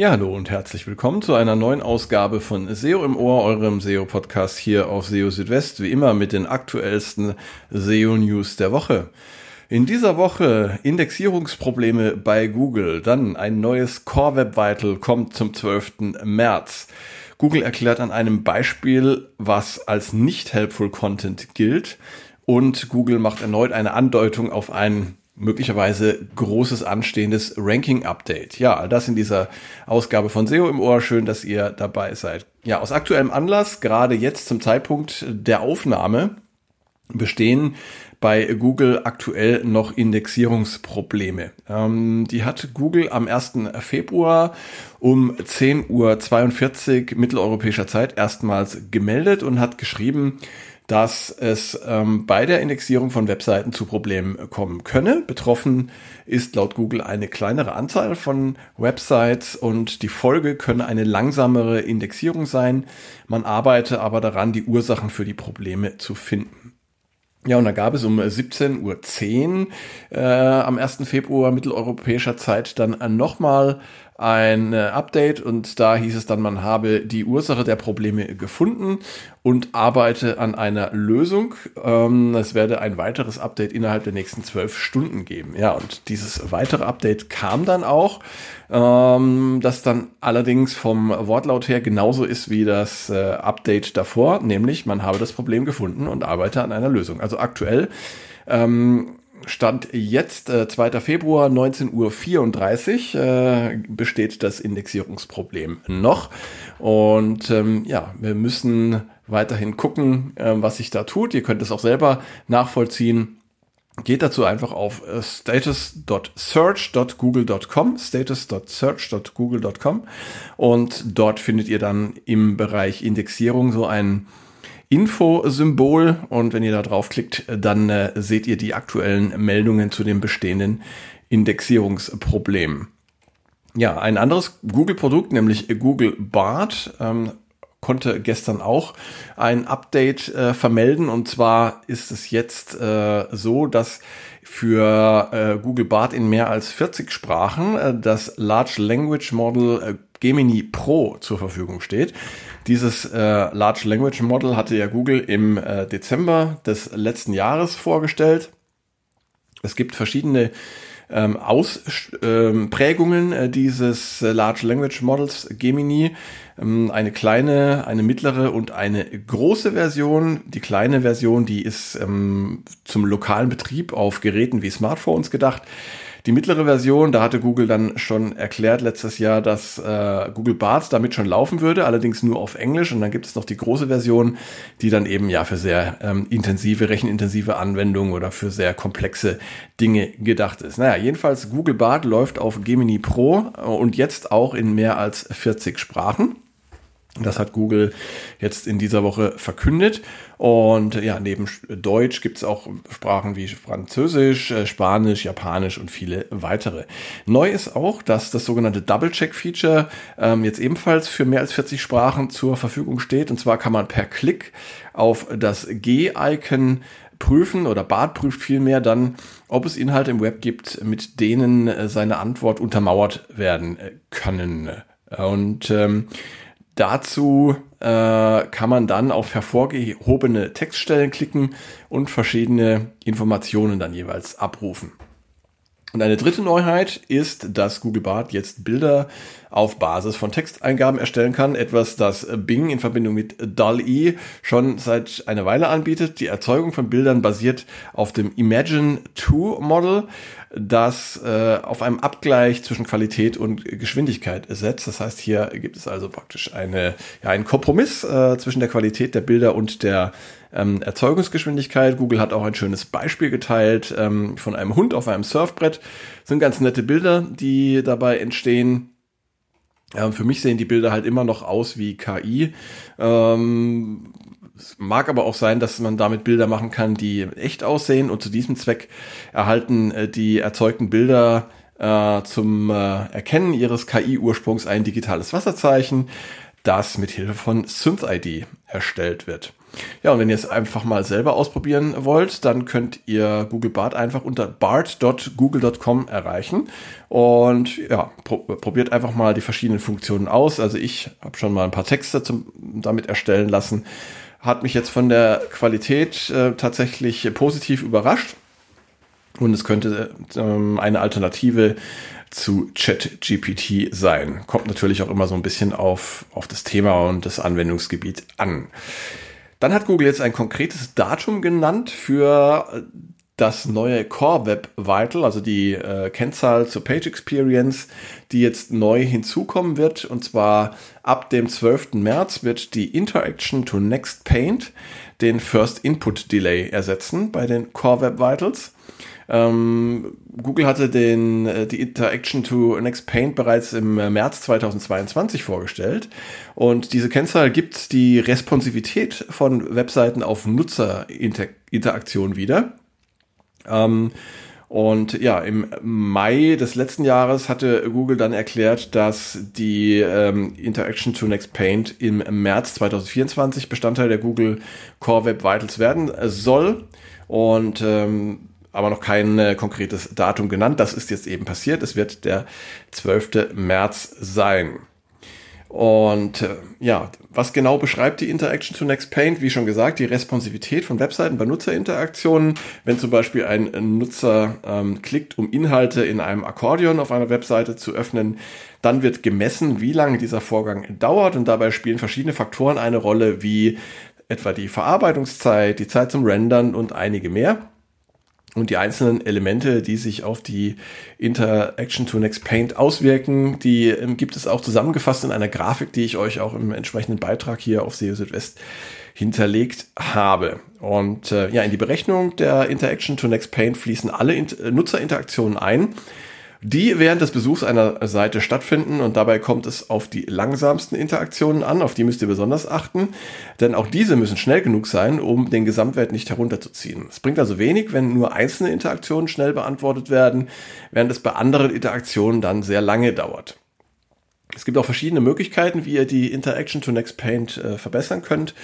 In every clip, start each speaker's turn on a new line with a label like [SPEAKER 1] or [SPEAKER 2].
[SPEAKER 1] Ja, hallo und herzlich willkommen zu einer neuen Ausgabe von SEO im Ohr, eurem SEO-Podcast hier auf SEO Südwest, wie immer mit den aktuellsten SEO-News der Woche. In dieser Woche Indexierungsprobleme bei Google, dann ein neues Core Web Vital kommt zum 12. März. Google erklärt an einem Beispiel, was als nicht helpful Content gilt und Google macht erneut eine Andeutung auf ein möglicherweise großes anstehendes Ranking-Update. Ja, das in dieser Ausgabe von SEO im Ohr. Schön, dass ihr dabei seid. Ja, aus aktuellem Anlass, gerade jetzt zum Zeitpunkt der Aufnahme, bestehen bei Google aktuell noch Indexierungsprobleme. Ähm, die hat Google am 1. Februar um 10.42 Uhr mitteleuropäischer Zeit erstmals gemeldet und hat geschrieben, dass es ähm, bei der Indexierung von Webseiten zu Problemen kommen könne. Betroffen ist laut Google eine kleinere Anzahl von Websites und die Folge könne eine langsamere Indexierung sein. Man arbeite aber daran, die Ursachen für die Probleme zu finden. Ja, und da gab es um 17.10 Uhr äh, am 1. Februar mitteleuropäischer Zeit dann nochmal ein äh, Update und da hieß es dann, man habe die Ursache der Probleme gefunden und arbeite an einer Lösung. Ähm, es werde ein weiteres Update innerhalb der nächsten zwölf Stunden geben. Ja, und dieses weitere Update kam dann auch, ähm, das dann allerdings vom Wortlaut her genauso ist wie das äh, Update davor, nämlich man habe das Problem gefunden und arbeite an einer Lösung. Also aktuell ähm, Stand jetzt, äh, 2. Februar, 19.34 Uhr, äh, besteht das Indexierungsproblem noch. Und ähm, ja, wir müssen weiterhin gucken, äh, was sich da tut. Ihr könnt es auch selber nachvollziehen. Geht dazu einfach auf äh, status.search.google.com, status.search.google.com und dort findet ihr dann im Bereich Indexierung so einen Info-Symbol und wenn ihr da draufklickt, dann äh, seht ihr die aktuellen Meldungen zu dem bestehenden Indexierungsproblem. Ja, ein anderes Google-Produkt, nämlich Google Bart, ähm, konnte gestern auch ein Update äh, vermelden. Und zwar ist es jetzt äh, so, dass für äh, Google Bart in mehr als 40 Sprachen äh, das Large Language Model äh, Gemini Pro zur Verfügung steht. Dieses äh, Large Language Model hatte ja Google im äh, Dezember des letzten Jahres vorgestellt. Es gibt verschiedene ähm, Ausprägungen äh, dieses äh, Large Language Models Gemini. Ähm, eine kleine, eine mittlere und eine große Version. Die kleine Version, die ist ähm, zum lokalen Betrieb auf Geräten wie Smartphones gedacht. Die mittlere Version, da hatte Google dann schon erklärt letztes Jahr, dass äh, Google Bart damit schon laufen würde, allerdings nur auf Englisch. Und dann gibt es noch die große Version, die dann eben ja für sehr ähm, intensive, rechenintensive Anwendungen oder für sehr komplexe Dinge gedacht ist. Naja, jedenfalls Google Bart läuft auf Gemini Pro und jetzt auch in mehr als 40 Sprachen. Das hat Google jetzt in dieser Woche verkündet. Und ja, neben Deutsch gibt es auch Sprachen wie Französisch, äh, Spanisch, Japanisch und viele weitere. Neu ist auch, dass das sogenannte Double-Check-Feature ähm, jetzt ebenfalls für mehr als 40 Sprachen zur Verfügung steht. Und zwar kann man per Klick auf das G-Icon prüfen oder Bart prüft vielmehr dann, ob es Inhalte im Web gibt, mit denen äh, seine Antwort untermauert werden äh, können. Und ähm, Dazu äh, kann man dann auf hervorgehobene Textstellen klicken und verschiedene Informationen dann jeweils abrufen. Und eine dritte Neuheit ist, dass Google Bart jetzt Bilder auf Basis von Texteingaben erstellen kann. Etwas, das Bing in Verbindung mit DAL-E schon seit einer Weile anbietet. Die Erzeugung von Bildern basiert auf dem Imagine 2 Model, das äh, auf einem Abgleich zwischen Qualität und Geschwindigkeit setzt. Das heißt, hier gibt es also praktisch eine, ja, einen Kompromiss äh, zwischen der Qualität der Bilder und der ähm, Erzeugungsgeschwindigkeit. Google hat auch ein schönes Beispiel geteilt ähm, von einem Hund auf einem Surfbrett. Das sind ganz nette Bilder, die dabei entstehen. Ähm, für mich sehen die Bilder halt immer noch aus wie KI. Ähm, es mag aber auch sein, dass man damit Bilder machen kann, die echt aussehen und zu diesem Zweck erhalten äh, die erzeugten Bilder äh, zum äh, Erkennen ihres KI-Ursprungs ein digitales Wasserzeichen, das mit Hilfe von SynthID erstellt wird. Ja, und wenn ihr es einfach mal selber ausprobieren wollt, dann könnt ihr Google Bart einfach unter bart.google.com erreichen. Und ja, pro probiert einfach mal die verschiedenen Funktionen aus. Also ich habe schon mal ein paar Texte zum, damit erstellen lassen. Hat mich jetzt von der Qualität äh, tatsächlich positiv überrascht. Und es könnte ähm, eine Alternative zu ChatGPT sein. Kommt natürlich auch immer so ein bisschen auf, auf das Thema und das Anwendungsgebiet an. Dann hat Google jetzt ein konkretes Datum genannt für das neue Core Web Vital, also die äh, Kennzahl zur Page Experience, die jetzt neu hinzukommen wird. Und zwar ab dem 12. März wird die Interaction to Next Paint den First Input Delay ersetzen bei den Core Web Vitals. Ähm, Google hatte den, äh, die Interaction to Next Paint bereits im äh, März 2022 vorgestellt. Und diese Kennzahl gibt die Responsivität von Webseiten auf Nutzerinteraktion wieder. Ähm, und ja, im Mai des letzten Jahres hatte Google dann erklärt, dass die ähm, Interaction to Next Paint im März 2024 Bestandteil der Google Core Web Vitals werden soll. Und ähm, aber noch kein äh, konkretes Datum genannt. Das ist jetzt eben passiert. Es wird der 12. März sein. Und äh, ja, was genau beschreibt die Interaction to Next Paint? Wie schon gesagt, die Responsivität von Webseiten bei Nutzerinteraktionen. Wenn zum Beispiel ein Nutzer ähm, klickt, um Inhalte in einem Akkordeon auf einer Webseite zu öffnen, dann wird gemessen, wie lange dieser Vorgang dauert. Und dabei spielen verschiedene Faktoren eine Rolle, wie etwa die Verarbeitungszeit, die Zeit zum Rendern und einige mehr. Und die einzelnen Elemente, die sich auf die Interaction to Next Paint auswirken, die ähm, gibt es auch zusammengefasst in einer Grafik, die ich euch auch im entsprechenden Beitrag hier auf SEO Südwest hinterlegt habe. Und äh, ja, in die Berechnung der Interaction to Next Paint fließen alle Int Nutzerinteraktionen ein die während des Besuchs einer Seite stattfinden und dabei kommt es auf die langsamsten Interaktionen an, auf die müsst ihr besonders achten, denn auch diese müssen schnell genug sein, um den Gesamtwert nicht herunterzuziehen. Es bringt also wenig, wenn nur einzelne Interaktionen schnell beantwortet werden, während es bei anderen Interaktionen dann sehr lange dauert. Es gibt auch verschiedene Möglichkeiten, wie ihr die Interaction to Next Paint äh, verbessern könnt.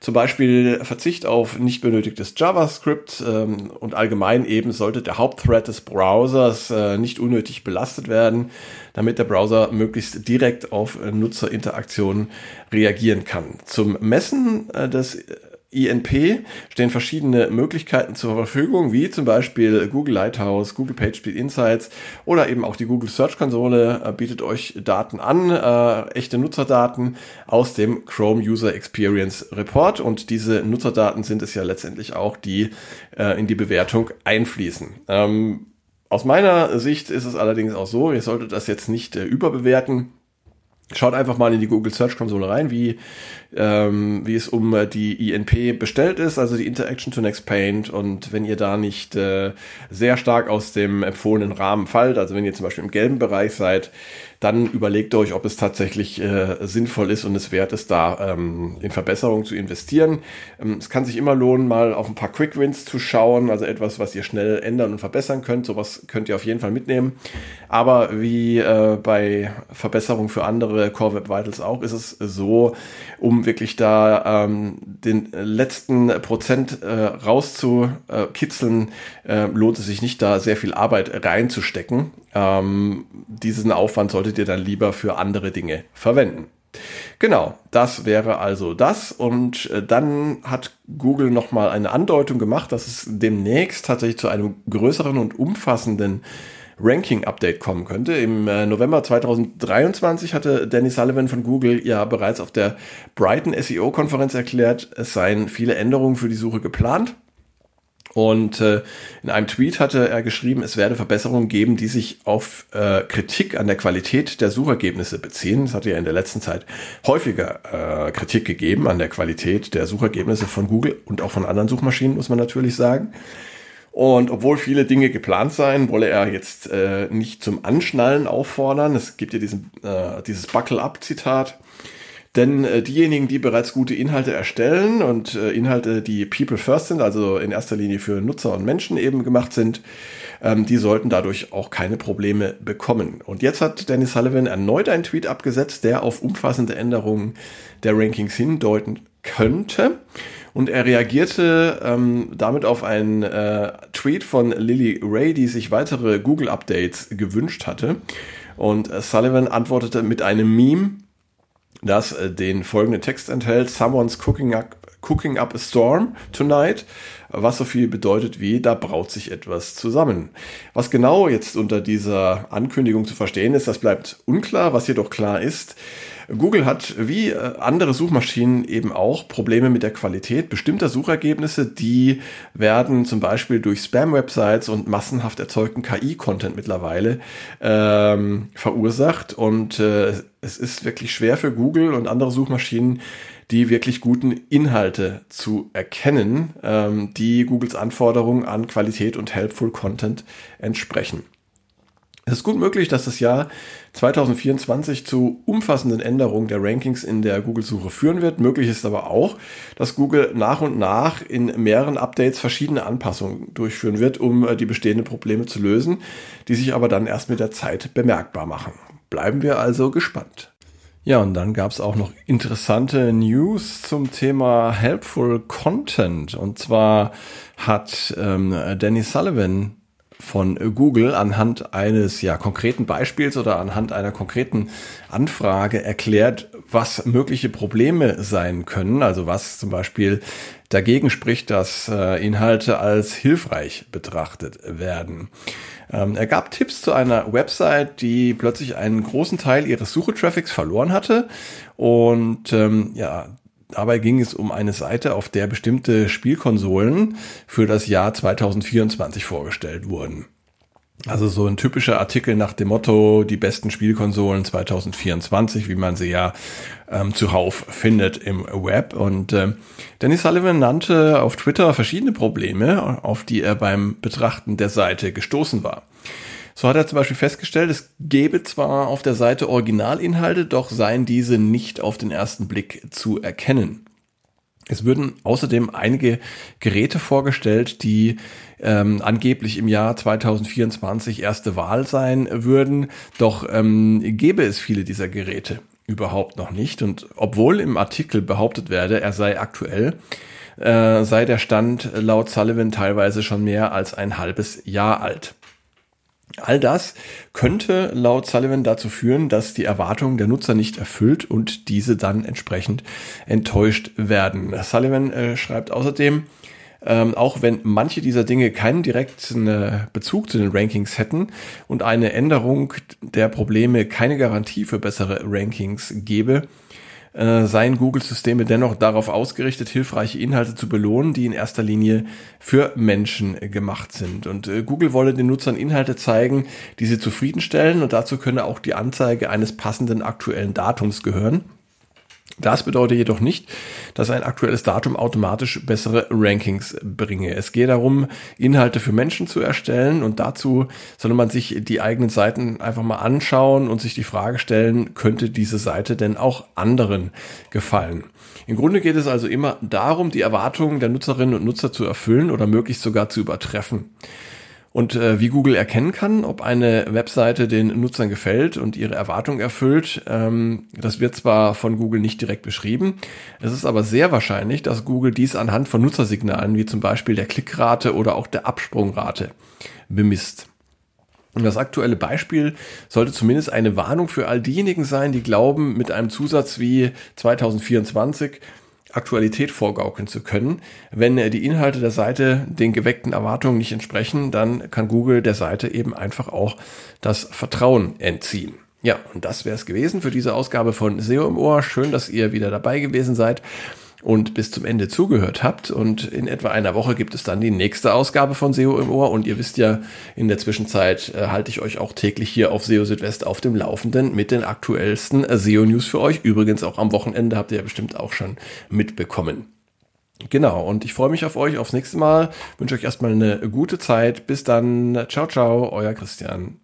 [SPEAKER 1] Zum Beispiel Verzicht auf nicht benötigtes JavaScript ähm, und allgemein eben sollte der Hauptthread des Browsers äh, nicht unnötig belastet werden, damit der Browser möglichst direkt auf äh, Nutzerinteraktionen reagieren kann. Zum Messen äh, des INP stehen verschiedene Möglichkeiten zur Verfügung, wie zum Beispiel Google Lighthouse, Google PageSpeed Insights oder eben auch die Google Search Konsole äh, bietet euch Daten an, äh, echte Nutzerdaten aus dem Chrome User Experience Report und diese Nutzerdaten sind es ja letztendlich auch, die äh, in die Bewertung einfließen. Ähm, aus meiner Sicht ist es allerdings auch so, ihr solltet das jetzt nicht äh, überbewerten. Schaut einfach mal in die Google Search Konsole rein, wie, ähm, wie es um äh, die INP bestellt ist, also die Interaction to Next Paint. Und wenn ihr da nicht äh, sehr stark aus dem empfohlenen Rahmen fallt, also wenn ihr zum Beispiel im gelben Bereich seid, dann überlegt euch, ob es tatsächlich äh, sinnvoll ist und es wert ist, da ähm, in Verbesserungen zu investieren. Ähm, es kann sich immer lohnen, mal auf ein paar Quick Wins zu schauen, also etwas, was ihr schnell ändern und verbessern könnt. Sowas könnt ihr auf jeden Fall mitnehmen. Aber wie äh, bei Verbesserungen für andere Core Web Vitals auch, ist es so, um wirklich da ähm, den letzten Prozent äh, rauszukitzeln, äh, lohnt es sich nicht, da sehr viel Arbeit reinzustecken. Ähm, diesen Aufwand solltet ihr dann lieber für andere Dinge verwenden. Genau, das wäre also das. Und äh, dann hat Google nochmal eine Andeutung gemacht, dass es demnächst tatsächlich zu einem größeren und umfassenden Ranking-Update kommen könnte. Im äh, November 2023 hatte Danny Sullivan von Google ja bereits auf der Brighton SEO-Konferenz erklärt, es seien viele Änderungen für die Suche geplant. Und äh, in einem Tweet hatte er geschrieben, es werde Verbesserungen geben, die sich auf äh, Kritik an der Qualität der Suchergebnisse beziehen. Es hat ja in der letzten Zeit häufiger Kritik gegeben an der Qualität der Suchergebnisse von Google und auch von anderen Suchmaschinen, muss man natürlich sagen. Und obwohl viele Dinge geplant seien, wolle er jetzt äh, nicht zum Anschnallen auffordern. Es gibt ja diesen, äh, dieses Buckle-up-Zitat. Denn äh, diejenigen, die bereits gute Inhalte erstellen und äh, Inhalte, die People First sind, also in erster Linie für Nutzer und Menschen eben gemacht sind, ähm, die sollten dadurch auch keine Probleme bekommen. Und jetzt hat Dennis Sullivan erneut einen Tweet abgesetzt, der auf umfassende Änderungen der Rankings hindeuten könnte. Und er reagierte ähm, damit auf einen äh, Tweet von Lily Ray, die sich weitere Google-Updates gewünscht hatte. Und äh, Sullivan antwortete mit einem Meme, das äh, den folgenden Text enthält. Someone's cooking up, cooking up a storm tonight was so viel bedeutet wie, da braut sich etwas zusammen. Was genau jetzt unter dieser Ankündigung zu verstehen ist, das bleibt unklar. Was jedoch klar ist, Google hat wie äh, andere Suchmaschinen eben auch Probleme mit der Qualität bestimmter Suchergebnisse. Die werden zum Beispiel durch Spam-Websites und massenhaft erzeugten KI-Content mittlerweile ähm, verursacht. Und äh, es ist wirklich schwer für Google und andere Suchmaschinen, die wirklich guten Inhalte zu erkennen, ähm, die Googles Anforderungen an Qualität und Helpful Content entsprechen. Es ist gut möglich, dass das Jahr 2024 zu umfassenden Änderungen der Rankings in der Google-Suche führen wird. Möglich ist aber auch, dass Google nach und nach in mehreren Updates verschiedene Anpassungen durchführen wird, um äh, die bestehenden Probleme zu lösen, die sich aber dann erst mit der Zeit bemerkbar machen. Bleiben wir also gespannt. Ja, und dann gab es auch noch interessante News zum Thema Helpful Content. Und zwar hat ähm, Danny Sullivan von Google anhand eines ja konkreten Beispiels oder anhand einer konkreten Anfrage erklärt, was mögliche Probleme sein können. Also was zum Beispiel dagegen spricht, dass äh, Inhalte als hilfreich betrachtet werden. Ähm, er gab Tipps zu einer Website, die plötzlich einen großen Teil ihres Suchetraffics verloren hatte. Und ähm, ja, Dabei ging es um eine Seite, auf der bestimmte Spielkonsolen für das Jahr 2024 vorgestellt wurden. Also so ein typischer Artikel nach dem Motto, die besten Spielkonsolen 2024, wie man sie ja ähm, zuhauf findet im Web. Und äh, Danny Sullivan nannte auf Twitter verschiedene Probleme, auf die er beim Betrachten der Seite gestoßen war. So hat er zum Beispiel festgestellt, es gäbe zwar auf der Seite Originalinhalte, doch seien diese nicht auf den ersten Blick zu erkennen. Es würden außerdem einige Geräte vorgestellt, die ähm, angeblich im Jahr 2024 erste Wahl sein würden. Doch ähm, gäbe es viele dieser Geräte überhaupt noch nicht. Und obwohl im Artikel behauptet werde, er sei aktuell, äh, sei der Stand laut Sullivan teilweise schon mehr als ein halbes Jahr alt. All das könnte laut Sullivan dazu führen, dass die Erwartungen der Nutzer nicht erfüllt und diese dann entsprechend enttäuscht werden. Sullivan äh, schreibt außerdem, ähm, auch wenn manche dieser Dinge keinen direkten äh, Bezug zu den Rankings hätten und eine Änderung der Probleme keine Garantie für bessere Rankings gebe, äh, seien Google-Systeme dennoch darauf ausgerichtet, hilfreiche Inhalte zu belohnen, die in erster Linie für Menschen äh, gemacht sind. Und äh, Google wolle den Nutzern Inhalte zeigen, die sie zufriedenstellen und dazu könne auch die Anzeige eines passenden aktuellen Datums gehören. Das bedeutet jedoch nicht, dass ein aktuelles Datum automatisch bessere Rankings bringe. Es geht darum, Inhalte für Menschen zu erstellen und dazu soll man sich die eigenen Seiten einfach mal anschauen und sich die Frage stellen, könnte diese Seite denn auch anderen gefallen? Im Grunde geht es also immer darum, die Erwartungen der Nutzerinnen und Nutzer zu erfüllen oder möglichst sogar zu übertreffen. Und äh, wie Google erkennen kann, ob eine Webseite den Nutzern gefällt und ihre Erwartungen erfüllt, ähm, das wird zwar von Google nicht direkt beschrieben, es ist aber sehr wahrscheinlich, dass Google dies anhand von Nutzersignalen wie zum Beispiel der Klickrate oder auch der Absprungrate bemisst. Und das aktuelle Beispiel sollte zumindest eine Warnung für all diejenigen sein, die glauben, mit einem Zusatz wie 2024 Aktualität vorgaukeln zu können. Wenn die Inhalte der Seite den geweckten Erwartungen nicht entsprechen, dann kann Google der Seite eben einfach auch das Vertrauen entziehen. Ja, und das wäre es gewesen für diese Ausgabe von SEO im Ohr. Schön, dass ihr wieder dabei gewesen seid und bis zum Ende zugehört habt. Und in etwa einer Woche gibt es dann die nächste Ausgabe von SEO im Ohr. Und ihr wisst ja, in der Zwischenzeit äh, halte ich euch auch täglich hier auf SEO Südwest auf dem Laufenden mit den aktuellsten äh, SEO-News für euch. Übrigens auch am Wochenende habt ihr ja bestimmt auch schon mitbekommen. Genau, und ich freue mich auf euch aufs nächste Mal. Wünsche euch erstmal eine gute Zeit. Bis dann. Ciao, ciao, euer Christian.